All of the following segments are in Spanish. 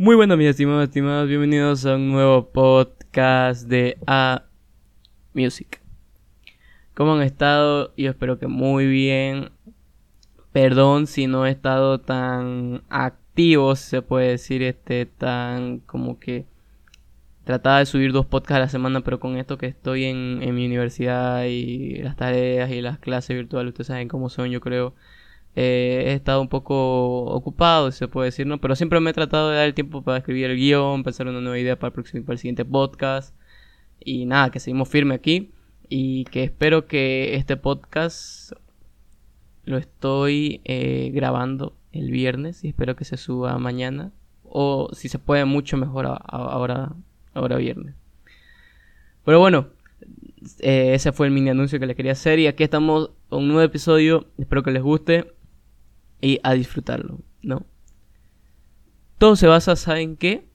Muy buenos, mis estimados, estimados. Bienvenidos a un nuevo podcast de A Music. ¿Cómo han estado? Yo espero que muy bien. Perdón si no he estado tan activo, se puede decir, este, tan como que trataba de subir dos podcasts a la semana, pero con esto que estoy en, en mi universidad y las tareas y las clases virtuales, ustedes saben cómo son, yo creo eh, he estado un poco ocupado, se puede decir, ¿no? Pero siempre me he tratado de dar el tiempo para escribir el guion, pensar una nueva idea para el, próximo, para el siguiente podcast. Y nada, que seguimos firme aquí. Y que espero que este podcast lo estoy eh, grabando el viernes y espero que se suba mañana. O si se puede, mucho mejor ahora, ahora viernes. Pero bueno, eh, ese fue el mini anuncio que les quería hacer. Y aquí estamos con un nuevo episodio. Espero que les guste y a disfrutarlo, ¿no? Todo se basa, ¿saben qué?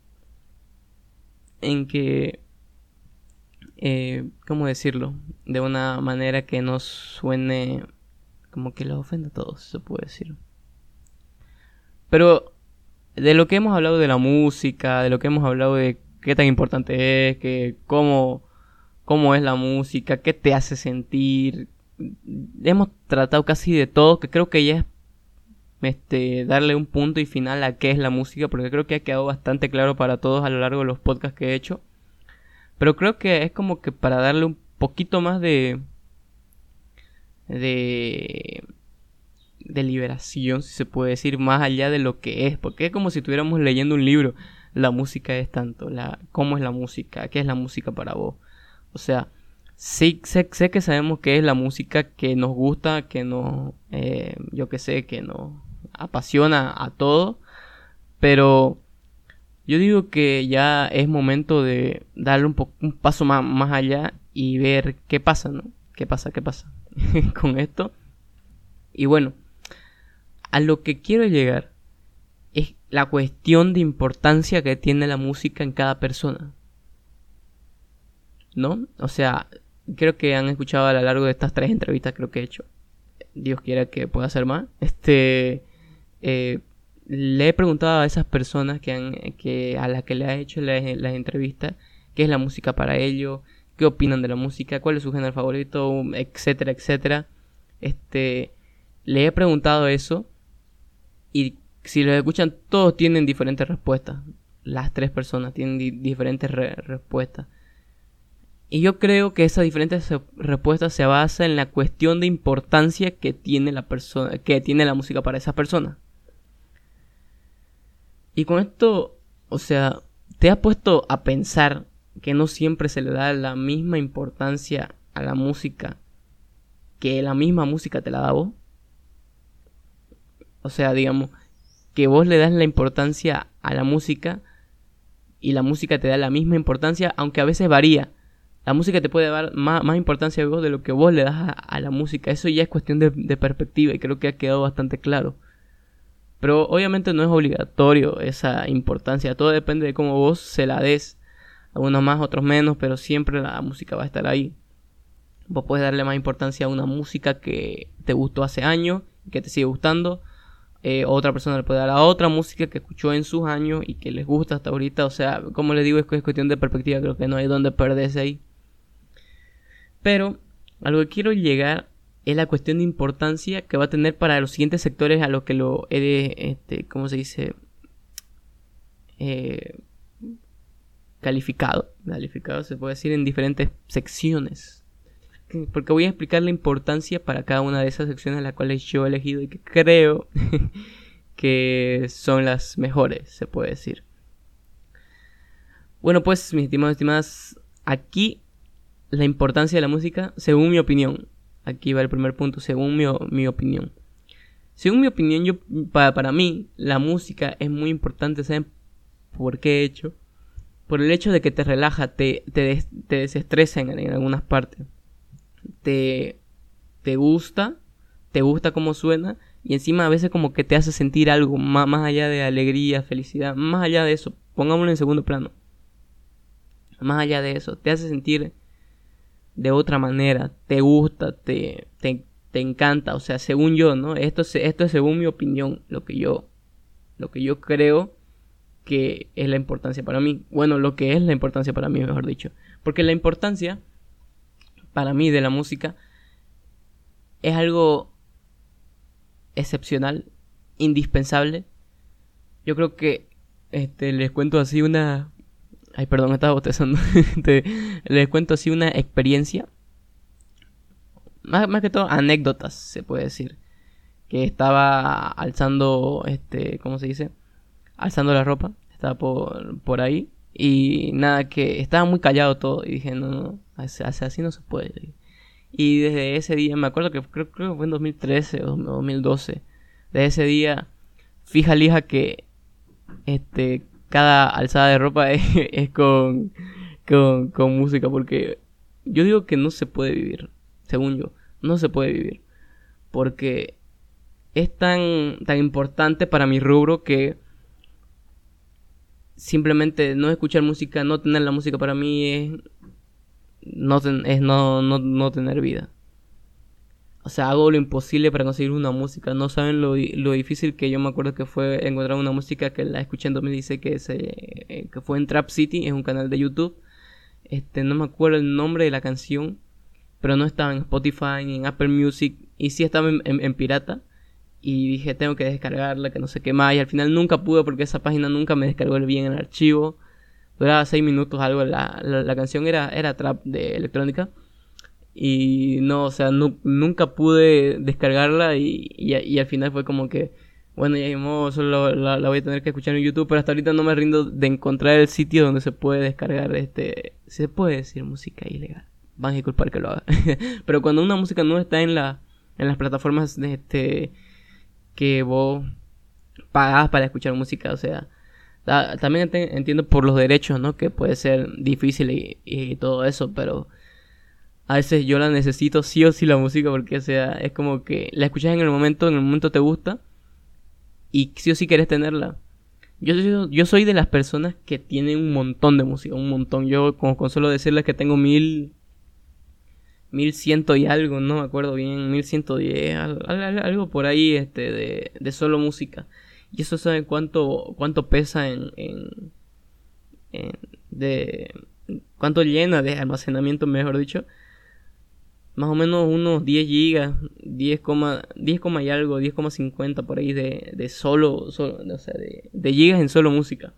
En que, eh, ¿cómo decirlo? De una manera que no suene como que los ofenda a todos, se puede decir. Pero de lo que hemos hablado de la música, de lo que hemos hablado de qué tan importante es, que cómo, cómo es la música, qué te hace sentir, hemos tratado casi de todo, que creo que ya es este, darle un punto y final a qué es la música, porque creo que ha quedado bastante claro para todos a lo largo de los podcasts que he hecho. Pero creo que es como que para darle un poquito más de. de. de liberación, si se puede decir, más allá de lo que es. Porque es como si estuviéramos leyendo un libro. La música es tanto, la, cómo es la música, qué es la música para vos. O sea, sí sé, sé que sabemos qué es la música que nos gusta, que nos, eh, yo que sé, que nos apasiona a todo, pero yo digo que ya es momento de darle un, un paso más, más allá y ver qué pasa, ¿no? ¿Qué pasa? ¿Qué pasa con esto? Y bueno, a lo que quiero llegar es la cuestión de importancia que tiene la música en cada persona. ¿No? O sea, creo que han escuchado a lo largo de estas tres entrevistas creo que he hecho. Dios quiera que pueda hacer más. Este eh, le he preguntado a esas personas que han, que, a las que le ha hecho las la entrevistas qué es la música para ellos, qué opinan de la música, cuál es su género favorito, etcétera, etcétera. Este, le he preguntado eso y si lo escuchan todos tienen diferentes respuestas. Las tres personas tienen diferentes respuestas. Y yo creo que esas diferentes respuestas se basan en la cuestión de importancia que tiene la persona, que tiene la música para esa persona. Y con esto, o sea, ¿te has puesto a pensar que no siempre se le da la misma importancia a la música que la misma música te la da vos? O sea, digamos, que vos le das la importancia a la música y la música te da la misma importancia, aunque a veces varía. La música te puede dar más, importancia a vos de lo que vos le das a, la música. Eso ya es cuestión de, de perspectiva y creo que ha quedado bastante claro. Pero obviamente no es obligatorio esa importancia, todo depende de cómo vos se la des. Algunos más, otros menos, pero siempre la música va a estar ahí. Vos puedes darle más importancia a una música que te gustó hace años que te sigue gustando. Eh, otra persona le puede dar a otra música que escuchó en sus años y que les gusta hasta ahorita. O sea, como les digo, es cuestión de perspectiva. Creo que no hay donde perderse ahí. Pero a lo que quiero llegar es la cuestión de importancia que va a tener para los siguientes sectores a los que lo de, este, ¿cómo se dice? Eh, calificado, calificado se puede decir en diferentes secciones. Porque voy a explicar la importancia para cada una de esas secciones las cuales yo he elegido y que creo que son las mejores, se puede decir. Bueno, pues, mis estimados y estimadas, aquí la importancia de la música, según mi opinión, Aquí va el primer punto, según mi, opinión. Según mi opinión, yo, para, para, mí, la música es muy importante, ¿saben por qué he hecho? Por el hecho de que te relaja, te, te, desestresa en, algunas partes. Te, te gusta, te gusta cómo suena, y encima a veces como que te hace sentir algo más, más allá de alegría, felicidad, más allá de eso, pongámoslo en segundo plano. Más allá de eso, te hace sentir de otra manera, te gusta, te, te, encanta, o sea, según yo, ¿no? Esto, esto es según mi opinión, lo que yo, lo que yo creo que es la importancia para mí. Bueno, lo que es la importancia para mí, mejor dicho. Porque la importancia para mí de la música es algo excepcional, indispensable. Yo creo que este, les cuento así una... Ay, perdón, estaba bostezando. les cuento así una experiencia. Más, que todo anécdotas, se puede decir. Que estaba alzando, este, ¿cómo se dice? alzando la ropa, estaba por, por ahí. Y nada, que estaba muy callado todo. Y dije, no, no, así, no se puede. Y desde ese día, me acuerdo que creo, creo que fue en 2013 o 2012. Desde ese día, fija lija que este cada alzada de ropa es, con, con, con música. Porque yo digo que no se puede vivir, según yo, no se puede vivir. Porque es tan, tan importante para mi rubro que simplemente no escuchar música, no tener la música para mí es no, es no, no, tener vida. O sea, hago lo imposible para conseguir una música. No saben lo, difícil que yo me acuerdo que fue encontrar una música que la escuché en 2016 que, se, eh, que fue en Trap City, es un canal de YouTube. Este, no me acuerdo el nombre de la canción, pero no estaba en Spotify ni en Apple Music y sí estaba en pirata y dije tengo que descargarla, que no sé qué más, y al final nunca pude porque esa página nunca me descargó bien el archivo, duraba 6 minutos algo, la, la, canción era, era trap de electrónica, y no, o sea, nunca pude descargarla y, y, al final fue como que, bueno, ya mismo solo la, voy a tener que escuchar en YouTube, pero hasta ahorita no me rindo de encontrar el sitio donde se puede descargar este, se puede decir música ilegal, van a disculpar que lo haga, pero cuando una música no está en la, en las plataformas de este que vos pagás para escuchar música, o sea, también entiendo por los derechos, ¿no? Que puede ser difícil y, todo eso, pero a veces yo la necesito sí o sí la música porque, o sea, es como que la escuchas en el momento, en el momento te gusta y sí o sí quieres tenerla. Yo, yo, soy de las personas que tienen un montón de música, un montón. Yo con, con solo decirles que tengo mil 1100 y algo, no me acuerdo bien, 1110, algo, algo por ahí este, de, solo música. Y eso sabe cuánto, cuánto pesa en, en, de, cuánto llena de almacenamiento, mejor dicho. Más o menos unos 10 gigas, 10, 10, y algo, 10,50 por ahí de, de solo, solo, o sea, de, de gigas en solo música.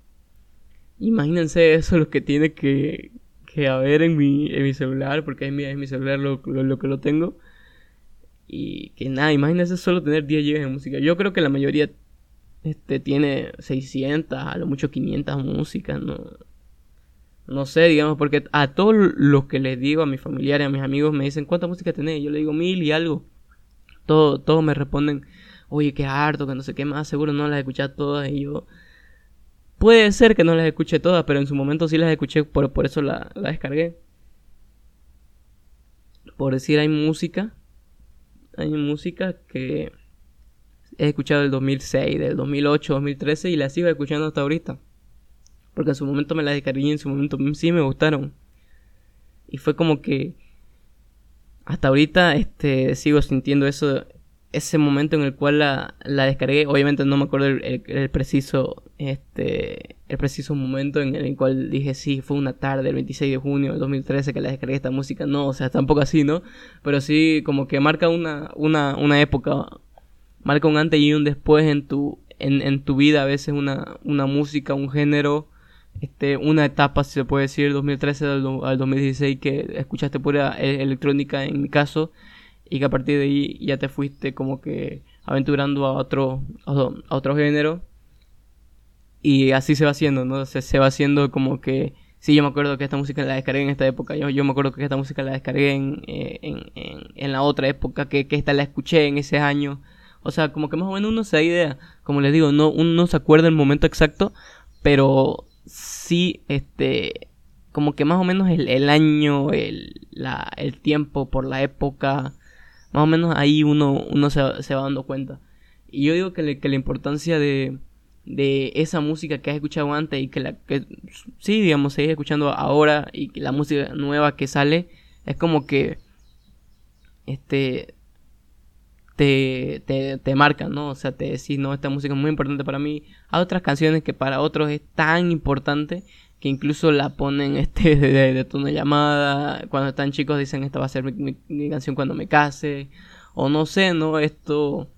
Imagínense eso lo que tiene que, que a ver en mi, en mi celular, porque es mi, es mi celular lo, lo, que lo tengo. Y que nada, imagínense solo tener 10 GB de música. Yo creo que la mayoría este, tiene 600, a lo mucho 500 músicas, no, no sé, digamos, porque a todos los que les digo, a mis familiares, a mis amigos, me dicen, ¿cuánta música tenés? Yo le digo mil y algo. Todo, todos me responden, oye, qué harto, que no sé qué más, seguro no las escuchado todas. Y yo, Puede ser que no las escuché todas, pero en su momento sí las escuché, por, por eso la, la descargué. Por decir, hay música. Hay música que he escuchado del 2006, del 2008, 2013 y la sigo escuchando hasta ahorita. Porque en su momento me las descargué y en su momento sí me gustaron. Y fue como que hasta ahorita este sigo sintiendo eso ese momento en el cual la, la descargué, obviamente no me acuerdo el, preciso este el preciso momento en el cual dije sí, fue una tarde el 26 de junio del 2013 que la descargué esta música, no, o sea, tampoco así, ¿no? Pero sí como que marca una una una época, marca un antes y un después en tu en, en tu vida, a veces una una música, un género este, una etapa, si se puede decir, 2013 al, al 2016 que escuchaste pura e, electrónica en mi caso y que a partir de ahí ya te fuiste como que aventurando a otro, a otro género. Y así se va haciendo, ¿no? Se, se va haciendo como que... Sí, yo me acuerdo que esta música la descargué en esta época. Yo, yo me acuerdo que esta música la descargué en, eh, en, en, la otra época, que, que esta la escuché en ese año. O sea, como que más o menos uno se da idea. Como les digo, no, uno no se acuerda el momento exacto, pero sí, este, como que más o menos el, el año, el, la, el tiempo por la época, más o menos ahí uno, uno se, va dando cuenta. Y yo digo que, que la importancia de, de esa música que has escuchado antes y que la que sí, digamos, seguís escuchando ahora y que la música nueva que sale es como que este te, te, te marcan, ¿no? O sea, te decís, no, esta música es muy importante para mí. Hay otras canciones que para otros es tan importante que incluso la ponen este de, tono de llamada. Cuando están chicos dicen, esta va a ser mi, canción cuando me case. O no sé, ¿no? Esto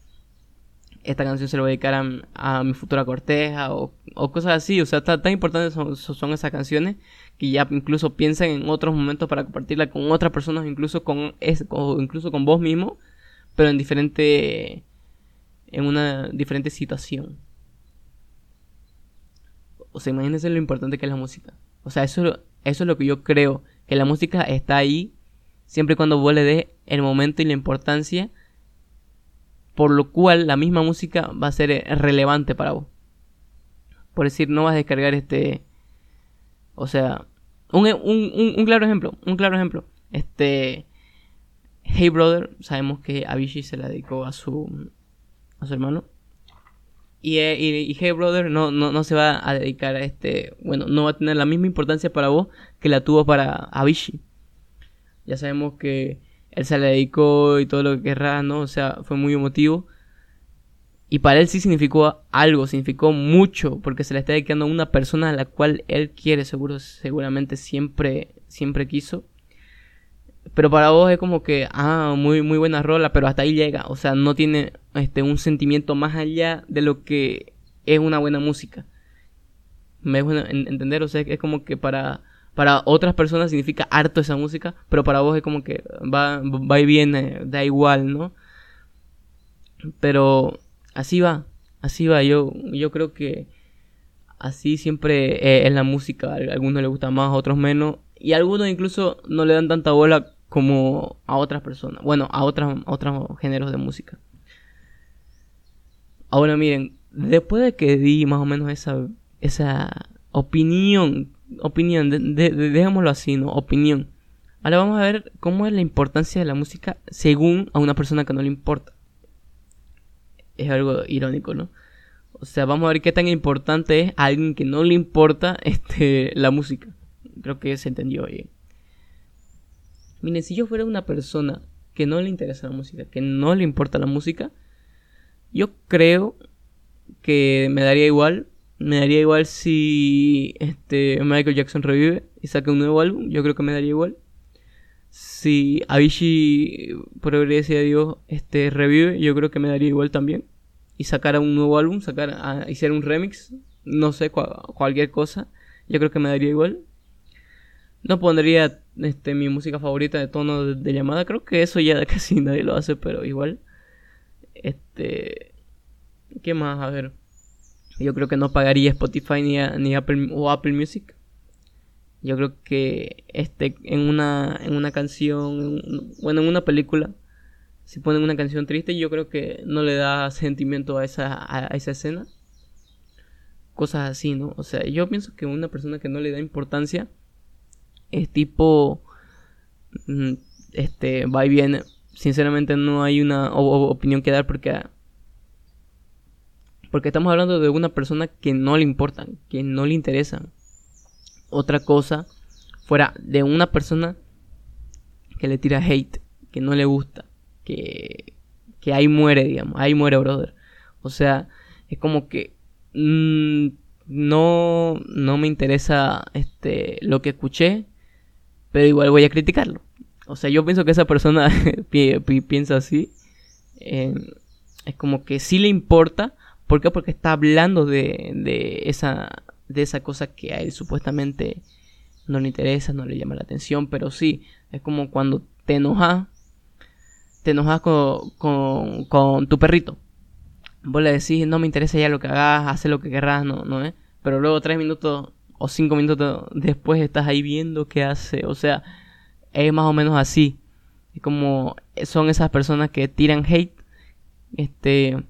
esta canción se lo voy a dedicar a, mi futura corteja o, o, cosas así. O sea, tan, tan importantes son, son, esas canciones que ya incluso piensan en otros momentos para compartirla con otras personas, incluso con, es, o incluso con vos mismo pero en diferente en una diferente situación. O sea, imagínense lo importante que es la música. O sea, eso, eso es lo que yo creo, que la música está ahí siempre y cuando vos le des el momento y la importancia, por lo cual la misma música va a ser relevante para vos. Por decir, no vas a descargar este... O sea, un, un, un claro ejemplo, un claro ejemplo. Este, Hey Brother, sabemos que Avicii se la dedicó a su, a su hermano. Y, eh, y, Hey Brother no, no, no, se va a dedicar a este. Bueno, no va a tener la misma importancia para vos que la tuvo para Avicii. Ya sabemos que él se la dedicó y todo lo que querrá, ¿no? O sea, fue muy emotivo. Y para él sí significó algo, significó mucho, porque se le está dedicando a una persona a la cual él quiere, seguro, seguramente siempre, siempre quiso. Pero para vos es como que, ah, muy, muy buena rola, pero hasta ahí llega. O sea, no tiene este, un sentimiento más allá de lo que es una buena música. Me dejo entender, o sea, es como que para, para otras personas significa harto esa música, pero para vos es como que va, va y viene, da igual, ¿no? Pero así va, así va. Yo, yo creo que así siempre es la música. A algunos les gusta más, a otros menos. Y algunos incluso no le dan tanta bola como a otras personas, bueno, a, otras, otros géneros de música. Ahora miren, después de que di más o menos esa, esa opinión, opinión, de, así, ¿no? Opinión. Ahora vamos a ver cómo es la importancia de la música según a una persona que no le importa. Es algo irónico, ¿no? O sea, vamos a ver qué tan importante es a alguien que no le importa este, la música. Creo que se entendió bien. Miren, si yo fuera una persona que no le interesa la música, que no le importa la música, yo creo que me daría igual. Me daría igual si este Michael Jackson revive y saca un nuevo álbum. Yo creo que me daría igual. Si Avicii, por gracia de Dios, este, revive, yo creo que me daría igual también. Y sacara un nuevo álbum, sacar, a, hiciera un remix, no sé, cualquier cosa, yo creo que me daría igual. No pondría este, mi música favorita de tono de, llamada. Creo que eso ya casi nadie lo hace, pero igual. Este. ¿Qué más? A ver. Yo creo que no pagaría Spotify ni, ni Apple o Apple Music. Yo creo que este en una en una canción, bueno, en una película si ponen una canción triste, yo creo que no le da sentimiento a esa a esa escena. Cosas así, ¿no? O sea, yo pienso que una persona que no le da importancia es tipo mm, este va y viene. Sinceramente no hay una opinión que dar porque porque estamos hablando de una persona que no le importa que no le interesa. Otra cosa fuera de una persona que le tira hate que no le gusta que que ahí muere digamos ahí muere brother. O sea es como que mm, no no me interesa este lo que escuché pero igual voy a criticarlo. O sea, yo pienso que esa persona piensa así. es como que sí le importa. ¿Por qué? Porque está hablando de, esa, de esa cosa que a él supuestamente no le interesa, no le llama la atención. Pero sí, es como cuando te enojas. Te enojas con, con, tu perrito. Vos le decís, no me interesa ya lo que hagas, hace lo que querrás, no, no es. Pero luego tres minutos o cinco minutos después estás ahí viendo qué hace. O sea, es más o menos así. Es como son esas personas que tiran hate, este,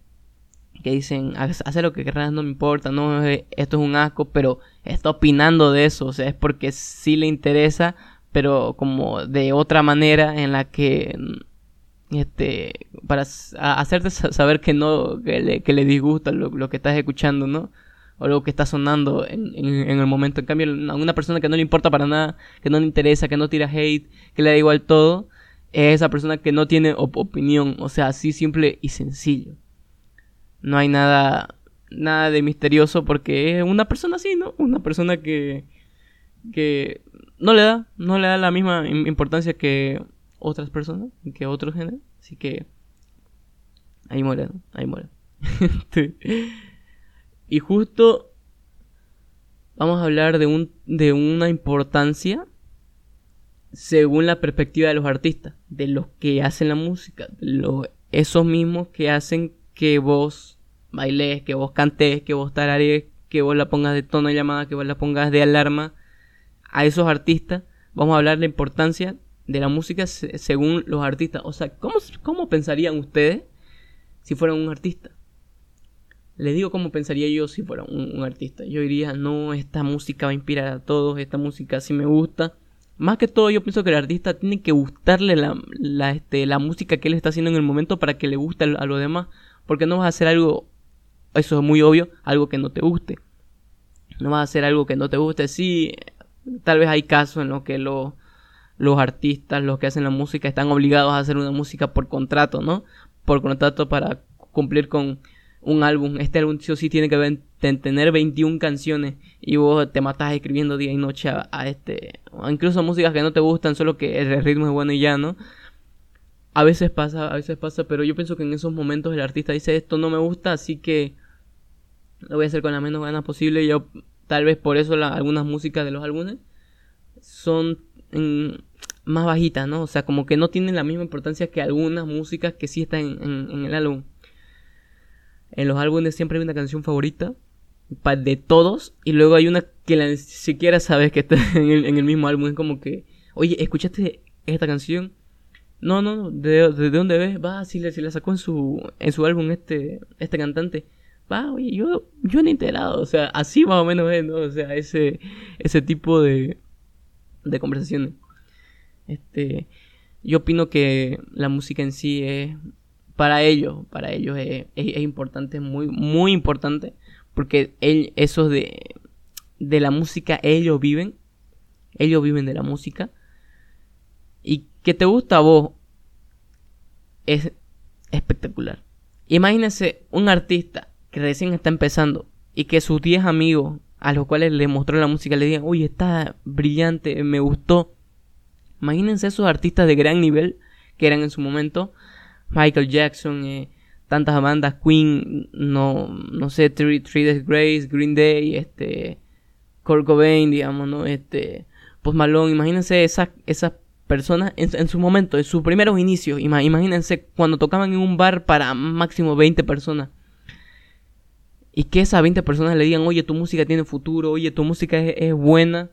que dicen, hace lo que querrás, no me importa, no, esto es un asco, pero está opinando de eso. O sea, es porque sí le interesa, pero como de otra manera en la que este para hacerte saber que no que le, que le disgusta lo, lo que estás escuchando no o lo que está sonando en, el momento. En cambio, a una persona que no le importa para nada, que no le interesa, que no tira hate, que le da igual todo, es esa persona que no tiene opinión, o sea, así simple y sencillo. No hay nada nada de misterioso porque es una persona así, ¿no? Una persona que que no le da no le da la misma importancia que otras personas, que otros géneros, así que ahí muere, ¿no? ahí muere. y justo vamos a hablar de un de una importancia según la perspectiva de los artistas, de los que hacen la música, de los, esos mismos que hacen que vos bailes, que vos cantes, que vos tararees, que vos la pongas de tono de llamada, que vos la pongas de alarma, a esos artistas, vamos a hablar de la importancia de la música según los artistas. O sea, ¿cómo, cómo pensarían ustedes si fueran un artista? Les digo cómo pensaría yo si fuera un, artista. Yo diría, no, esta música va a inspirar a todos, esta música sí me gusta, más que todo yo pienso que el artista tiene que gustarle la, este, la música que él está haciendo en el momento para que le guste a, los demás. Porque no vas a hacer algo, eso es muy obvio, algo que no te guste. No vas a hacer algo que no te guste. Sí, tal vez hay casos en los que los artistas, los que hacen la música, están obligados a hacer una música por contrato, ¿no? Por contrato para cumplir con un álbum. Este álbum sí tiene que tener 21 canciones y vos te matas escribiendo día y noche a, este, incluso músicas que no te gustan, solo que el ritmo es bueno y ya, ¿no? A veces pasa, a veces pasa, pero yo pienso que en esos momentos el artista dice esto no me gusta, así que lo voy a hacer con la menos ganas posible. Yo tal vez por eso algunas músicas de los álbumes son más bajitas, ¿no? O sea, como que no tienen la misma importancia que algunas músicas que sí están en el álbum. En los álbumes siempre hay una canción favorita de todos y luego hay una que ni siquiera sabes que está en el, mismo álbum. Es como que, oye, ¿escuchaste esta canción? No, no, ¿de, de dónde ves? Va, si le, si la sacó en su, en su álbum este, este cantante. Va, oye, yo, yo no he enterado. O sea, así más o menos es, ¿no? O sea, ese, ese tipo de, de conversaciones. Este, yo opino que la música en sí es para ellos, para ellos es, es, importante, muy, muy importante, porque esos de, de la música, ellos viven, ellos viven de la música, y que te gusta a vos es espectacular. Imagínense un artista que recién está empezando y que sus 10 amigos a los cuales le mostró la música le digan, uy, está brillante, me gustó. Imagínense esos artistas de gran nivel que eran en su momento Michael Jackson, eh, tantas bandas, Queen, no, no sé, Three, Days Grace, Green Day, este, Kurt Cobain, digamos, ¿no? Este, Post Malone, imagínense esas, esas personas en, su momento, en sus primeros inicios, imagínense cuando tocaban en un bar para máximo 20 personas. Y que esas 20 personas le digan, oye, tu música tiene futuro, oye, tu música es, es buena.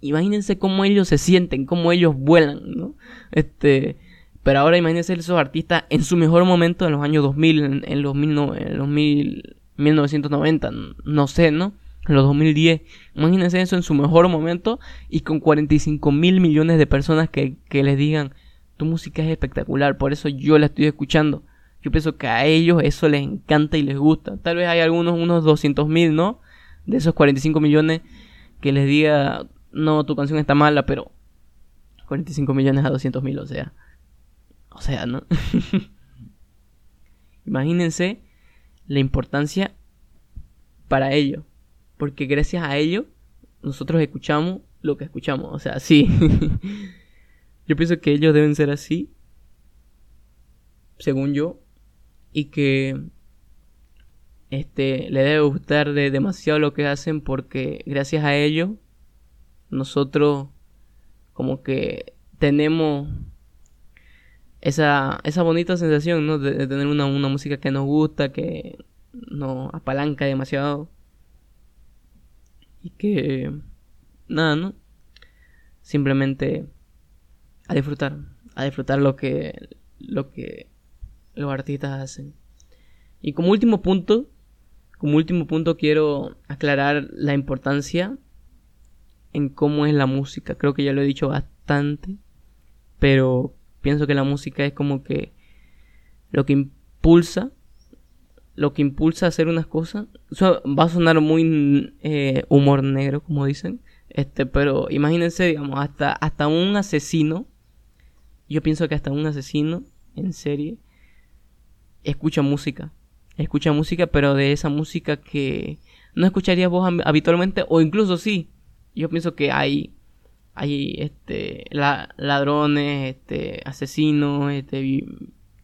Imagínense cómo ellos se sienten, cómo ellos vuelan, ¿no? Este, pero ahora imagínense esos artistas en su mejor momento en los años 2000, en, los, mil, en los mil, 1990, no sé, ¿no? En los 2010. Imagínense eso en su mejor momento y con 45 mil millones de personas que, que les digan, tu música es espectacular, por eso yo la estoy escuchando. Yo pienso que a ellos eso les encanta y les gusta. Tal vez hay algunos, unos 200 mil, ¿no? De esos 45 millones que les diga, no, tu canción está mala, pero 45 millones a 200 mil, o sea, o sea, ¿no? Imagínense la importancia para ello. Porque gracias a ello nosotros escuchamos lo que escuchamos. O sea, sí. yo pienso que ellos deben ser así. Según yo. Y que este le debe gustar de demasiado lo que hacen porque gracias a ello nosotros como que tenemos esa, esa bonita sensación, ¿no? De, tener una, una, música que nos gusta, que nos apalanca demasiado. Y que, nada, ¿no? Simplemente a disfrutar, a disfrutar lo que, lo que los artistas hacen. Y como último punto, como último punto quiero aclarar la importancia en cómo es la música. Creo que ya lo he dicho bastante, pero pienso que la música es como que lo que impulsa lo que impulsa a hacer unas cosas va a sonar muy eh, humor negro como dicen este pero imagínense digamos hasta hasta un asesino yo pienso que hasta un asesino en serie escucha música. Escucha música, pero de esa música que no escucharías vos habitualmente, o incluso sí. Yo pienso que hay, hay este, ladrones, este, asesinos, este,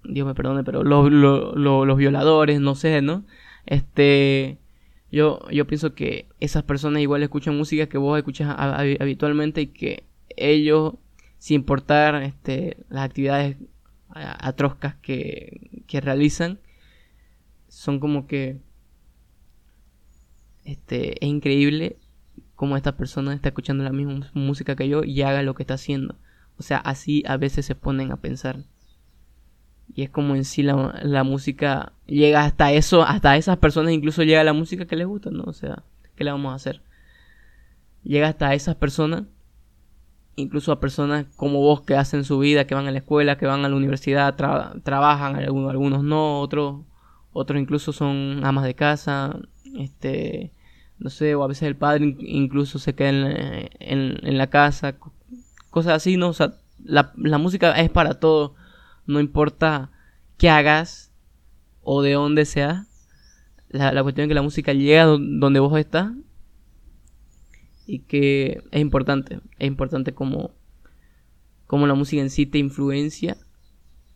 Dios me perdone, pero los, los, violadores, no sé, ¿no? Este, yo, yo pienso que esas personas igual escuchan música que vos escuchas habitualmente y que ellos, sin importar este, las actividades atrozcas que, que realizan, son como que este, es increíble como esta persona está escuchando la misma música que yo y haga lo que está haciendo. O sea, así a veces se ponen a pensar. Y es como en sí la, la, música llega hasta eso, hasta esas personas incluso llega la música que les gusta, ¿no? O sea, ¿qué le vamos a hacer? Llega hasta esas personas, incluso a personas como vos que hacen su vida, que van a la escuela, que van a la universidad, trabajan, algunos, algunos no, otros, otros incluso son amas de casa, este, no sé, o a veces el padre incluso se queda en, en, la casa, cosas así, ¿no? O sea, la, la música es para todo no importa qué hagas o de dónde sea, la, cuestión es que la música llega donde vos estás y que es importante, es importante como, como la música en sí te influencia,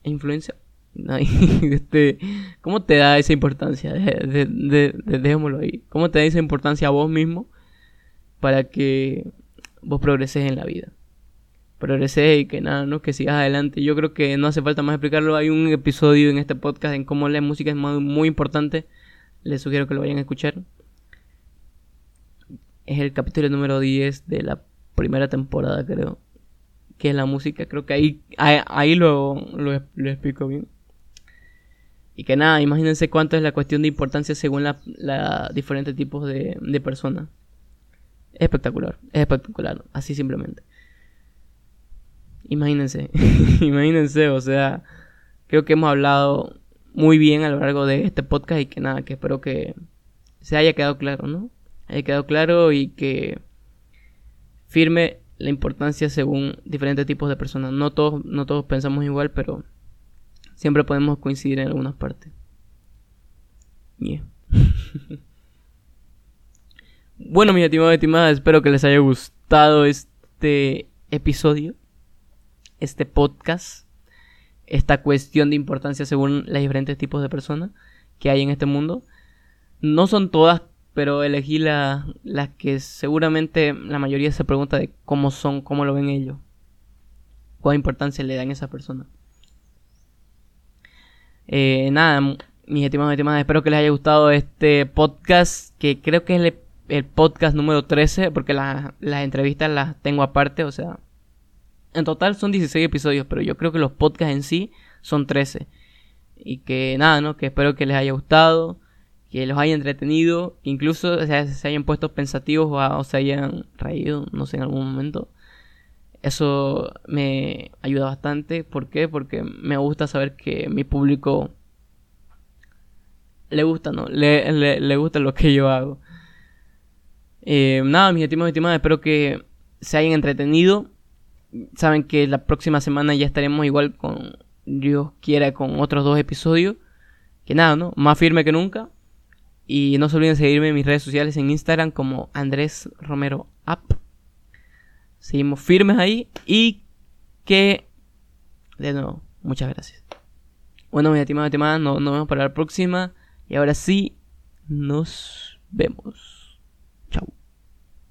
influencia, este, ¿cómo te da esa importancia? De, dejémoslo ahí. ¿Cómo te da esa importancia a vos mismo para que vos progreses en la vida? progresé y que nada, ¿no? Que sigas adelante. Yo creo que no hace falta más explicarlo. Hay un episodio en este podcast en cómo la música es muy, importante. Les sugiero que lo vayan a escuchar. Es el capítulo número 10 de la primera temporada, creo. Que es la música. Creo que ahí, ahí, lo, lo, explico bien. Y que nada, imagínense cuánto es la cuestión de importancia según la, la diferentes tipos de, de personas. Es espectacular, es espectacular, así simplemente. Imagínense, imagínense, o sea, creo que hemos hablado muy bien a lo largo de este podcast y que nada, que espero que se haya quedado claro, ¿no? Haya quedado claro y que firme la importancia según diferentes tipos de personas. No todos, no todos pensamos igual, pero siempre podemos coincidir en algunas partes. bueno, mis estimados y estimadas, espero que les haya gustado este episodio este podcast, esta cuestión de importancia según los diferentes tipos de personas que hay en este mundo. No son todas, pero elegí las que seguramente la mayoría se pregunta de cómo son, cómo lo ven ellos, cuál importancia le dan a esa persona. Eh, nada, mis estimados y estimadas, espero que les haya gustado este podcast, que creo que es el, podcast número 13, porque las entrevistas las tengo aparte, o sea, en total son 16 episodios, pero yo creo que los podcasts en sí son 13. Y que nada, ¿no? Que espero que les haya gustado, que los haya entretenido, incluso se hayan puesto pensativos o, se hayan reído, no sé, en algún momento. Eso me ayuda bastante. ¿Por qué? Porque me gusta saber que mi público le gusta, ¿no? Le, le, gusta lo que yo hago. Eh, nada, mis estimados y estimadas, espero que se hayan entretenido saben que la próxima semana ya estaremos igual con Dios quiera con otros dos episodios. Que nada, ¿no? Más firme que nunca. Y no se olviden seguirme en mis redes sociales en Instagram como Andrés Romero App. Seguimos firmes ahí y que de nuevo, muchas gracias. Bueno, mi estimado, estimada, nos vemos para la próxima. Y ahora sí, nos vemos.